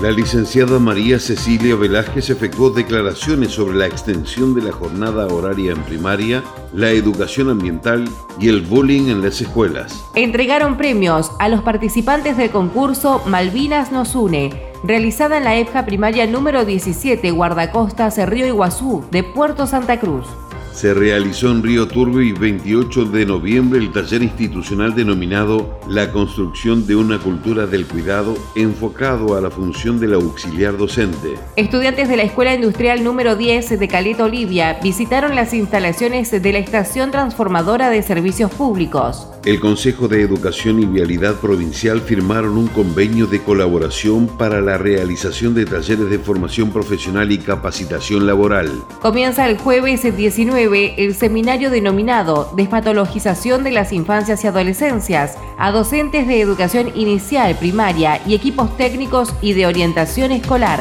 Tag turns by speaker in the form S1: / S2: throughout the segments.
S1: La licenciada María Cecilia Velázquez efectuó declaraciones sobre la extensión de la jornada horaria en primaria, la educación ambiental y el bullying en las escuelas.
S2: Entregaron premios a los participantes del concurso Malvinas nos une, realizada en la EFJA primaria número 17 Guardacosta Río Iguazú de Puerto Santa Cruz
S1: se realizó en Río Turbio y 28 de noviembre el taller institucional denominado La construcción de una cultura del cuidado enfocado a la función del auxiliar docente.
S2: Estudiantes de la Escuela Industrial número 10 de Caleta Olivia visitaron las instalaciones de la Estación Transformadora de Servicios Públicos.
S1: El Consejo de Educación y Vialidad Provincial firmaron un convenio de colaboración para la realización de talleres de formación profesional y capacitación laboral.
S2: Comienza el jueves 19 el seminario denominado Despatologización de las Infancias y Adolescencias a docentes de educación inicial, primaria y equipos técnicos y de orientación escolar.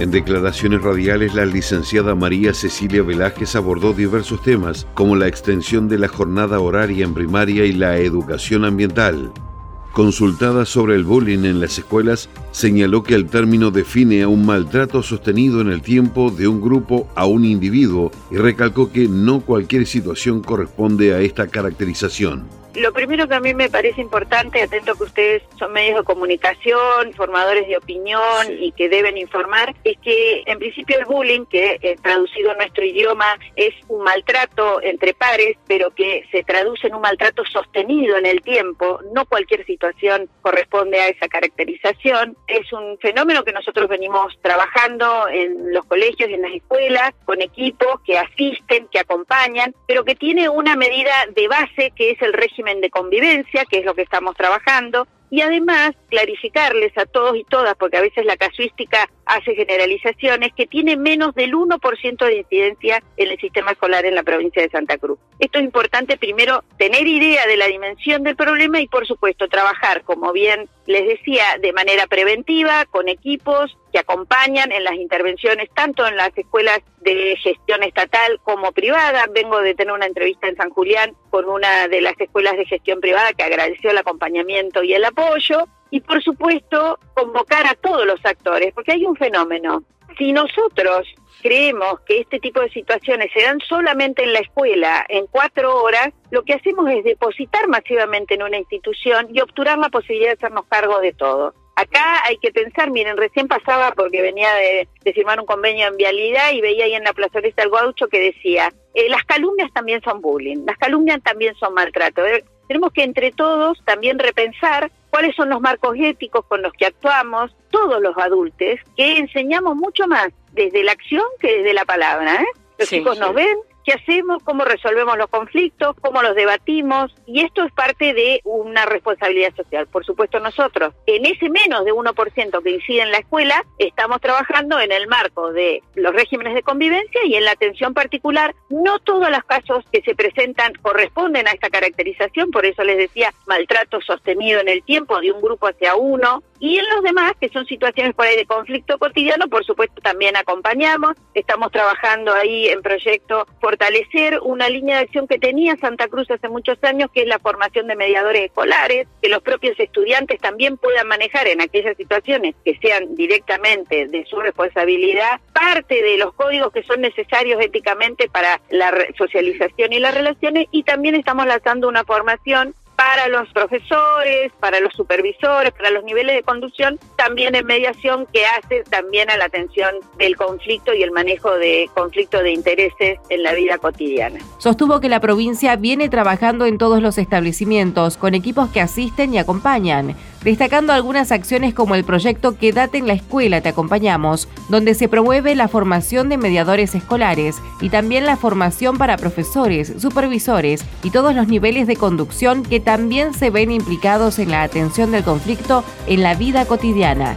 S1: En declaraciones radiales, la licenciada María Cecilia Velázquez abordó diversos temas, como la extensión de la jornada horaria en primaria y la educación ambiental. Consultada sobre el bullying en las escuelas, señaló que el término define a un maltrato sostenido en el tiempo de un grupo a un individuo y recalcó que no cualquier situación corresponde a esta caracterización.
S3: Lo primero que a mí me parece importante, atento que ustedes son medios de comunicación, formadores de opinión y que deben informar, es que en principio el bullying, que eh, traducido en nuestro idioma es un maltrato entre pares, pero que se traduce en un maltrato sostenido en el tiempo, no cualquier situación corresponde a esa caracterización. Es un fenómeno que nosotros venimos trabajando en los colegios y en las escuelas, con equipos que asisten, que acompañan, pero que tiene una medida de base que es el régimen de convivencia, que es lo que estamos trabajando, y además clarificarles a todos y todas, porque a veces la casuística hace generalizaciones, que tiene menos del 1% de incidencia en el sistema escolar en la provincia de Santa Cruz. Esto es importante, primero, tener idea de la dimensión del problema y, por supuesto, trabajar, como bien les decía, de manera preventiva, con equipos acompañan en las intervenciones, tanto en las escuelas de gestión estatal como privada. Vengo de tener una entrevista en San Julián con una de las escuelas de gestión privada que agradeció el acompañamiento y el apoyo. Y por supuesto, convocar a todos los actores, porque hay un fenómeno. Si nosotros creemos que este tipo de situaciones se dan solamente en la escuela en cuatro horas, lo que hacemos es depositar masivamente en una institución y obturar la posibilidad de hacernos cargo de todo. Acá hay que pensar, miren, recién pasaba porque venía de, firmar un convenio en vialidad y veía ahí en la plazoleta el gaucho que decía, eh, las calumnias también son bullying, las calumnias también son maltrato. Eh, tenemos que entre todos también repensar cuáles son los marcos éticos con los que actuamos, todos los adultos, que enseñamos mucho más desde la acción que desde la palabra. ¿eh? Los chicos nos ven, qué hacemos, cómo resolvemos los conflictos, cómo los debatimos, y esto es parte de una responsabilidad social. Por supuesto, nosotros, en ese menos de 1% que incide en la escuela, estamos trabajando en el marco de los regímenes de convivencia y en la atención particular. No todos los casos que se presentan corresponden a esta caracterización, por eso les decía maltrato sostenido en el tiempo de un grupo hacia uno, y en los demás, que son situaciones por ahí de conflicto cotidiano, por supuesto también acompañamos. Estamos trabajando ahí en proyecto fortalecer una línea de acción que tenía Santa Cruz hace muchos años, que es la formación de mediadores escolares, que los propios estudiantes también puedan manejar en aquellas situaciones que sean directamente de su responsabilidad parte de los códigos que son necesarios éticamente para la socialización y las relaciones y también estamos lanzando una formación para los profesores, para los supervisores, para los niveles de conducción, también en mediación que hace también a la atención del conflicto y el manejo de conflicto de intereses en la vida cotidiana.
S2: Sostuvo que la provincia viene trabajando en todos los establecimientos con equipos que asisten y acompañan destacando algunas acciones como el proyecto Quédate en la escuela, te acompañamos, donde se promueve la formación de mediadores escolares y también la formación para profesores, supervisores y todos los niveles de conducción que también se ven implicados en la atención del conflicto en la vida cotidiana.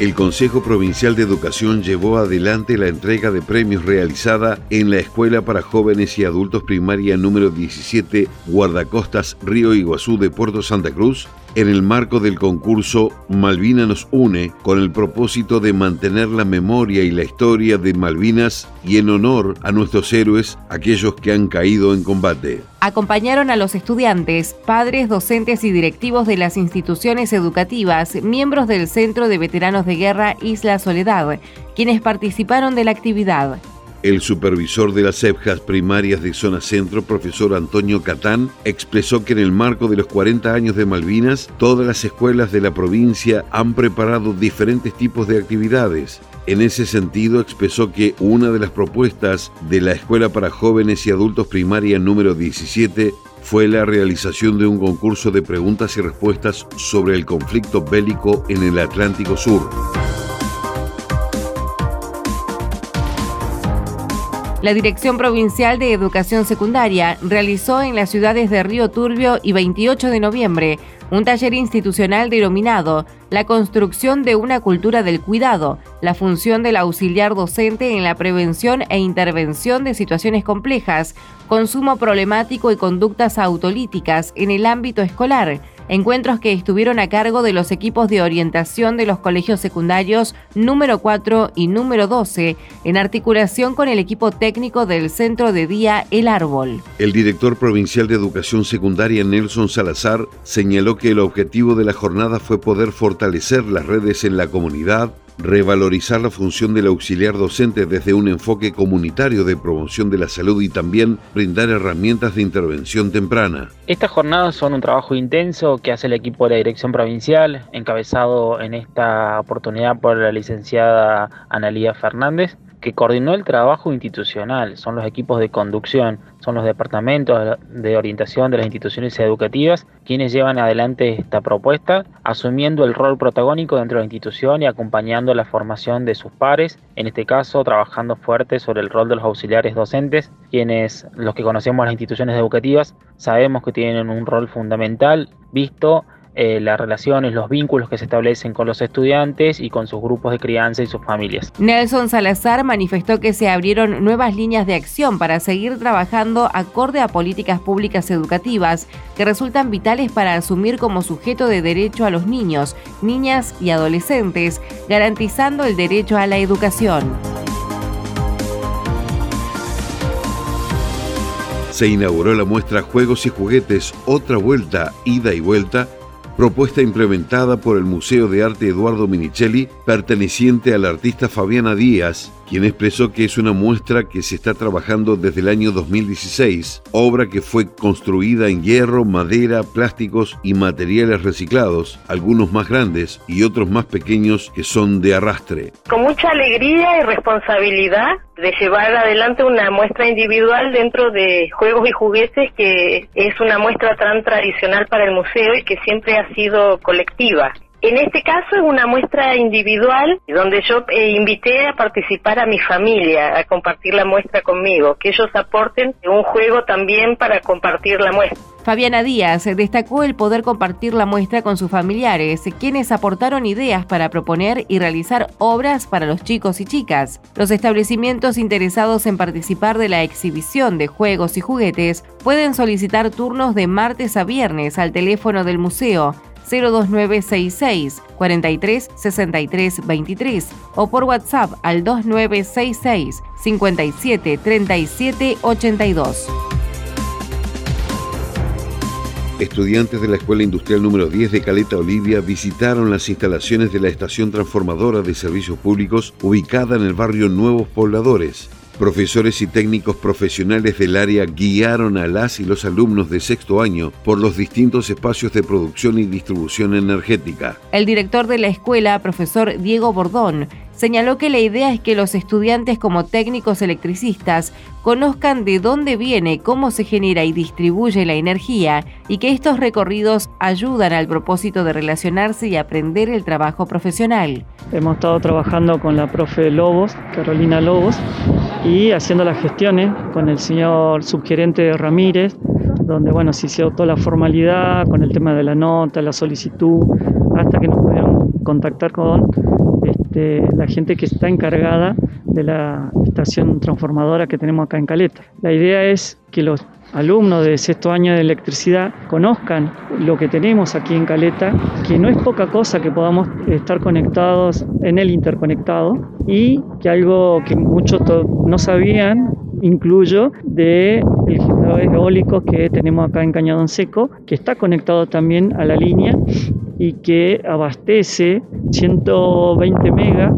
S1: El Consejo Provincial de Educación llevó adelante la entrega de premios realizada en la Escuela para Jóvenes y Adultos Primaria número 17 Guardacostas Río Iguazú de Puerto Santa Cruz en el marco del concurso Malvina nos une con el propósito de mantener la memoria y la historia de Malvinas y en honor a nuestros héroes, aquellos que han caído en combate.
S2: Acompañaron a los estudiantes, padres, docentes y directivos de las instituciones educativas, miembros del Centro de Veteranos de Guerra Isla Soledad, quienes participaron de la actividad.
S1: El supervisor de las EPJAS primarias de Zona Centro, profesor Antonio Catán, expresó que en el marco de los 40 años de Malvinas, todas las escuelas de la provincia han preparado diferentes tipos de actividades. En ese sentido, expresó que una de las propuestas de la Escuela para Jóvenes y Adultos Primaria número 17 fue la realización de un concurso de preguntas y respuestas sobre el conflicto bélico en el Atlántico Sur.
S2: La Dirección Provincial de Educación Secundaria realizó en las ciudades de Río Turbio y 28 de noviembre un taller institucional denominado La construcción de una cultura del cuidado, la función del auxiliar docente en la prevención e intervención de situaciones complejas, consumo problemático y conductas autolíticas en el ámbito escolar encuentros que estuvieron a cargo de los equipos de orientación de los colegios secundarios número 4 y número 12, en articulación con el equipo técnico del Centro de Día El Árbol.
S1: El director provincial de Educación Secundaria, Nelson Salazar, señaló que el objetivo de la jornada fue poder fortalecer las redes en la comunidad, revalorizar la función del auxiliar docente desde un enfoque comunitario de promoción de la salud y también brindar herramientas de intervención temprana.
S4: Estas jornadas son un trabajo intenso que hace el equipo de la Dirección Provincial, encabezado en esta oportunidad por la licenciada Analía Fernández, que coordinó el trabajo institucional, son los equipos de conducción, son los departamentos de orientación de las instituciones educativas quienes llevan adelante esta propuesta, asumiendo el rol protagónico dentro de la institución y acompañando la formación de sus pares, en este caso trabajando fuerte sobre el rol de los auxiliares docentes, quienes los que conocemos las instituciones educativas sabemos que tienen un rol fundamental visto eh, las relaciones, los vínculos que se establecen con los estudiantes y con sus grupos de crianza y sus familias.
S2: Nelson Salazar manifestó que se abrieron nuevas líneas de acción para seguir trabajando acorde a políticas públicas educativas que resultan vitales para asumir como sujeto de derecho a los niños, niñas y adolescentes, garantizando el derecho a la educación.
S1: Se inauguró la muestra Juegos y Juguetes, otra vuelta, ida y vuelta, propuesta implementada por el Museo de Arte Eduardo Minichelli, perteneciente al artista Fabiana Díaz, quien expresó que es una muestra que se está trabajando desde el año 2016, obra que fue construida en hierro, madera, plásticos y materiales reciclados, algunos más grandes y otros más pequeños que son de arrastre.
S5: Con mucha alegría y responsabilidad de llevar adelante una muestra individual dentro de juegos y juguetes que es una muestra tan tradicional para el museo y que siempre ha sido colectiva. En este caso es una muestra individual donde yo eh, invité a participar a mi familia, a compartir la muestra conmigo, que ellos aporten un juego también para compartir la muestra.
S2: Fabiana Díaz destacó el poder compartir la muestra con sus familiares, quienes aportaron ideas para proponer y realizar obras para los chicos y chicas. Los establecimientos interesados en participar de la exhibición de juegos y juguetes pueden solicitar turnos de martes a viernes al teléfono del museo 02966 43 63 23 o por WhatsApp al 2966 57 37 82.
S1: Estudiantes de la Escuela Industrial número 10 de Caleta Olivia visitaron las instalaciones de la estación transformadora de servicios públicos ubicada en el barrio Nuevos Pobladores. Profesores y técnicos profesionales del área guiaron a las y los alumnos de sexto año por los distintos espacios de producción y distribución energética.
S2: El director de la escuela, profesor Diego Bordón, señaló que la idea es que los estudiantes como técnicos electricistas conozcan de dónde viene, cómo se genera y distribuye la energía y que estos recorridos ayudan al propósito de relacionarse y aprender el trabajo profesional.
S6: Hemos estado trabajando con la profe Lobos, Carolina Lobos, y haciendo las gestiones con el señor subgerente Ramírez, donde bueno, se hizo toda la formalidad con el tema de la nota, la solicitud, hasta que nos pudieron contactar con este, la gente que está encargada de la estación transformadora que tenemos acá en Caleta. La idea es que los alumnos de sexto año de electricidad conozcan lo que tenemos aquí en Caleta, que no es poca cosa que podamos estar conectados en el interconectado y que algo que muchos no sabían, incluyo, de el generador eólico que tenemos acá en Cañadón Seco, que está conectado también a la línea y que abastece 120 megas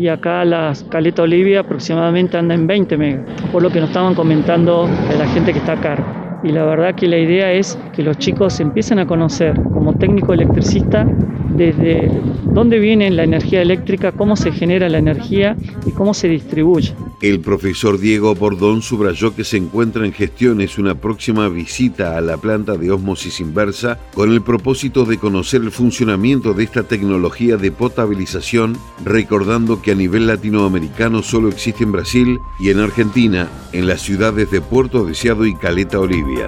S6: y acá la Caleta Olivia aproximadamente anda en 20 megas, por lo que nos estaban comentando la gente que está acá. Y la verdad que la idea es que los chicos empiecen a conocer como técnico electricista desde dónde viene la energía eléctrica, cómo se genera la energía y cómo se distribuye.
S1: El profesor Diego Bordón subrayó que se encuentra en gestiones una próxima visita a la planta de ósmosis inversa con el propósito de conocer el funcionamiento de esta tecnología de potabilización, recordando que a nivel latinoamericano solo existe en Brasil y en Argentina, en las ciudades de Puerto Deseado y Caleta Olivia.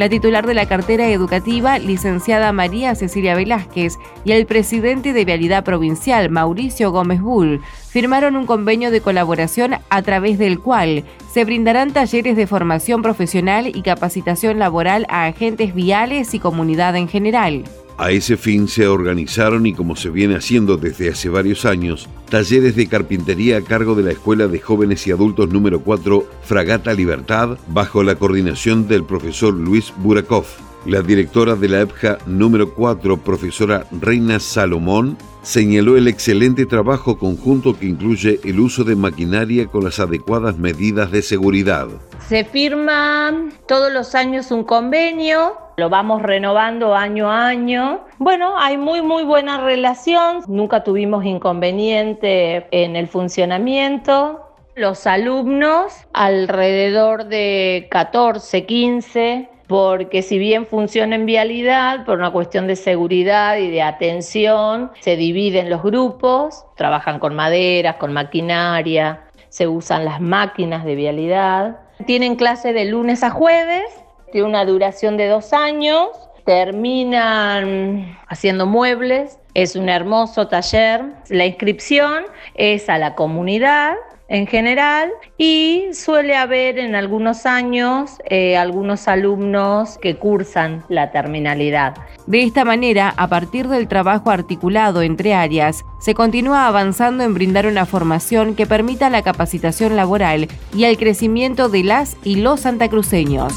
S2: La titular de la cartera educativa, licenciada María Cecilia Velázquez, y el presidente de Vialidad Provincial, Mauricio Gómez Bull, firmaron un convenio de colaboración a través del cual se brindarán talleres de formación profesional y capacitación laboral a agentes viales y comunidad en general.
S1: A ese fin se organizaron y como se viene haciendo desde hace varios años, talleres de carpintería a cargo de la Escuela de Jóvenes y Adultos número 4 Fragata Libertad, bajo la coordinación del profesor Luis Burakov. La directora de la EPJA número 4, profesora Reina Salomón, señaló el excelente trabajo conjunto que incluye el uso de maquinaria con las adecuadas medidas de seguridad.
S7: Se firma todos los años un convenio, lo vamos renovando año a año. Bueno, hay muy muy buena relación, nunca tuvimos inconveniente en el funcionamiento. Los alumnos, alrededor de 14, 15, porque si bien funciona en vialidad, por una cuestión de seguridad y de atención, se dividen los grupos, trabajan con maderas, con maquinaria, se usan las máquinas de vialidad. Tienen clase de lunes a jueves, tiene una duración de dos años, terminan haciendo muebles, es un hermoso taller. La inscripción es a la comunidad en general y suele haber en algunos años eh, algunos alumnos que cursan la terminalidad.
S2: De esta manera, a partir del trabajo articulado entre áreas, se continúa avanzando en brindar una formación que permita la capacitación laboral y el crecimiento de las y los santacruceños.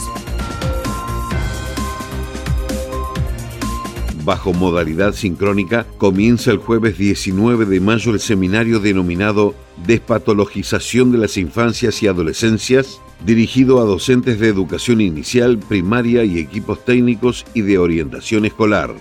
S1: Bajo modalidad sincrónica, comienza el jueves 19 de mayo el seminario denominado Despatologización de las Infancias y Adolescencias, dirigido a docentes de educación inicial, primaria y equipos técnicos y de orientación escolar.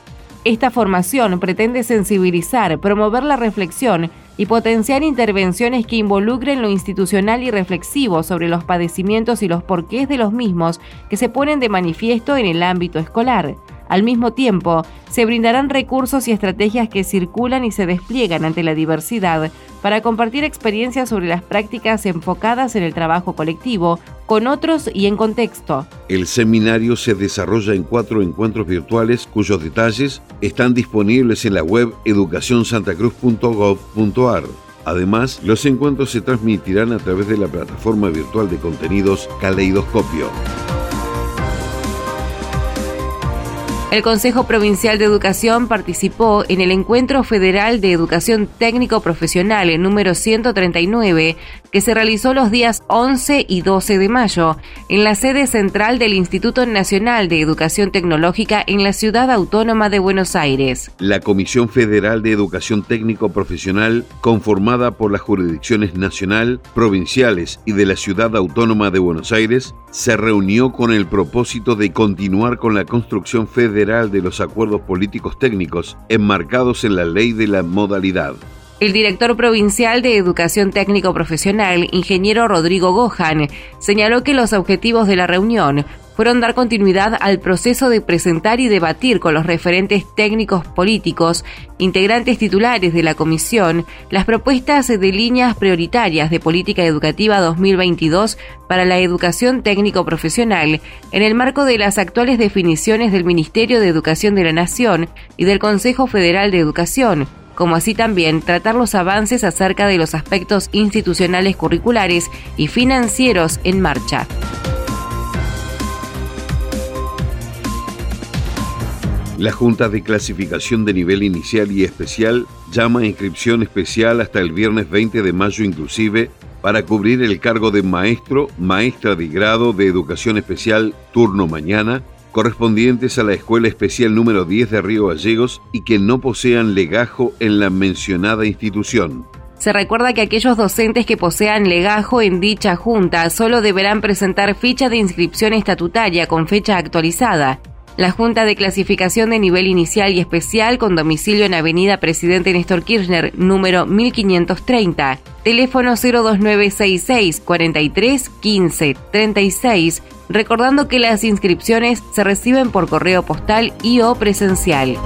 S2: Esta formación pretende sensibilizar, promover la reflexión y potenciar intervenciones que involucren lo institucional y reflexivo sobre los padecimientos y los porqués de los mismos que se ponen de manifiesto en el ámbito escolar. Al mismo tiempo, se brindarán recursos y estrategias que circulan y se despliegan ante la diversidad para compartir experiencias sobre las prácticas enfocadas en el trabajo colectivo con otros y en contexto.
S1: El seminario se desarrolla en cuatro encuentros virtuales cuyos detalles están disponibles en la web educacionsantacruz.gov.ar. Además, los encuentros se transmitirán a través de la plataforma virtual de contenidos Caleidoscopio.
S2: El Consejo Provincial de Educación participó en el Encuentro Federal de Educación Técnico Profesional número 139 que se realizó los días 11 y 12 de mayo en la sede central del Instituto Nacional de Educación Tecnológica en la Ciudad Autónoma de Buenos Aires.
S1: La Comisión Federal de Educación Técnico Profesional, conformada por las jurisdicciones nacional, provinciales y de la Ciudad Autónoma de Buenos Aires, se reunió con el propósito de continuar con la construcción federal de los acuerdos políticos técnicos enmarcados en la ley de la modalidad.
S2: El director provincial de Educación Técnico Profesional, ingeniero Rodrigo Gohan, señaló que los objetivos de la reunión fueron dar continuidad al proceso de presentar y debatir con los referentes técnicos políticos, integrantes titulares de la comisión, las propuestas de líneas prioritarias de política educativa 2022 para la educación técnico profesional en el marco de las actuales definiciones del Ministerio de Educación de la Nación y del Consejo Federal de Educación como así también tratar los avances acerca de los aspectos institucionales curriculares y financieros en marcha.
S1: La Junta de Clasificación de Nivel Inicial y Especial llama a inscripción especial hasta el viernes 20 de mayo inclusive para cubrir el cargo de maestro, maestra de grado de Educación Especial turno mañana, correspondientes a la Escuela Especial número 10 de Río Gallegos y que no posean legajo en la mencionada institución.
S2: Se recuerda que aquellos docentes que posean legajo en dicha junta solo deberán presentar ficha de inscripción estatutaria con fecha actualizada. La Junta de Clasificación de Nivel Inicial y Especial con domicilio en Avenida Presidente Néstor Kirchner, número 1530, teléfono 02966 43 15 36 recordando que las inscripciones se reciben por correo postal y o presencial.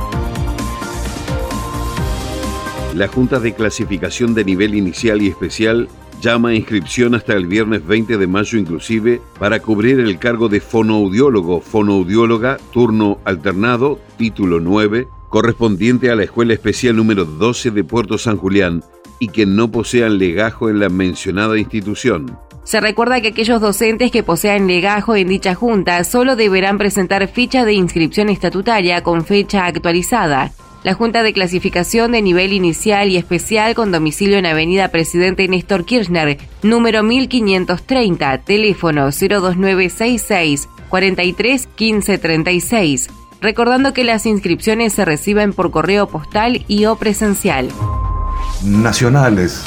S1: La Junta de Clasificación de Nivel Inicial y Especial llama a inscripción hasta el viernes 20 de mayo inclusive para cubrir el cargo de fonoaudiólogo, fonoaudióloga, turno alternado, título 9, correspondiente a la Escuela Especial número 12 de Puerto San Julián y que no posean legajo en la mencionada institución.
S2: Se recuerda que aquellos docentes que posean legajo en dicha junta solo deberán presentar ficha de inscripción estatutaria con fecha actualizada. La Junta de Clasificación de Nivel Inicial y Especial con domicilio en Avenida Presidente Néstor Kirchner, número 1530, teléfono 02966 43 36. Recordando que las inscripciones se reciben por correo postal y o presencial.
S8: Nacionales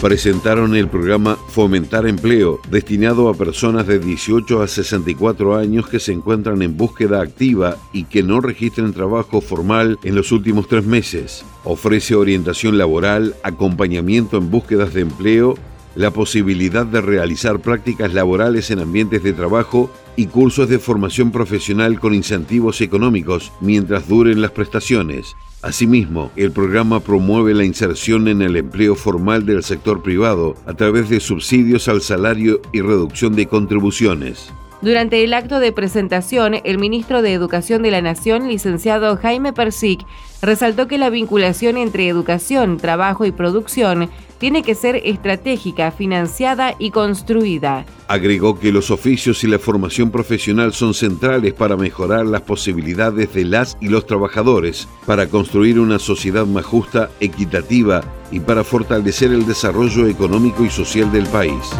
S1: presentaron el programa Fomentar Empleo, destinado a personas de 18 a 64 años que se encuentran en búsqueda activa y que no registren trabajo formal en los últimos tres meses. Ofrece orientación laboral, acompañamiento en búsquedas de empleo, la posibilidad de realizar prácticas laborales en ambientes de trabajo y cursos de formación profesional con incentivos económicos mientras duren las prestaciones. Asimismo, el programa promueve la inserción en el empleo formal del sector privado a través de subsidios al salario y reducción de contribuciones.
S2: Durante el acto de presentación, el ministro de Educación de la Nación, licenciado Jaime Persic, resaltó que la vinculación entre educación, trabajo y producción tiene que ser estratégica, financiada y construida.
S1: Agregó que los oficios y la formación profesional son centrales para mejorar las posibilidades de las y los trabajadores, para construir una sociedad más justa, equitativa y para fortalecer el desarrollo económico y social del país.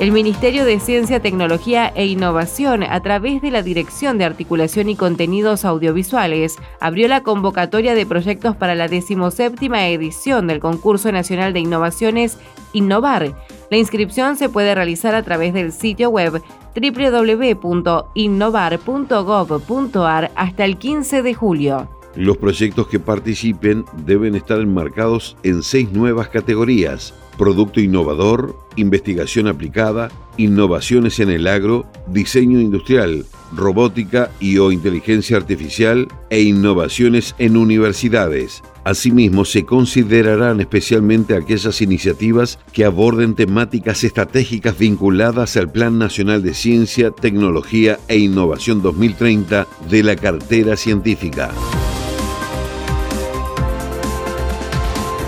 S2: El Ministerio de Ciencia, Tecnología e Innovación, a través de la Dirección de Articulación y Contenidos Audiovisuales, abrió la convocatoria de proyectos para la decimoséptima edición del Concurso Nacional de Innovaciones Innovar. La inscripción se puede realizar a través del sitio web www.innovar.gov.ar hasta el 15 de julio.
S1: Los proyectos que participen deben estar enmarcados en seis nuevas categorías producto innovador, investigación aplicada, innovaciones en el agro, diseño industrial, robótica y o inteligencia artificial e innovaciones en universidades. Asimismo, se considerarán especialmente aquellas iniciativas que aborden temáticas estratégicas vinculadas al Plan Nacional de Ciencia, Tecnología e Innovación 2030 de la cartera científica.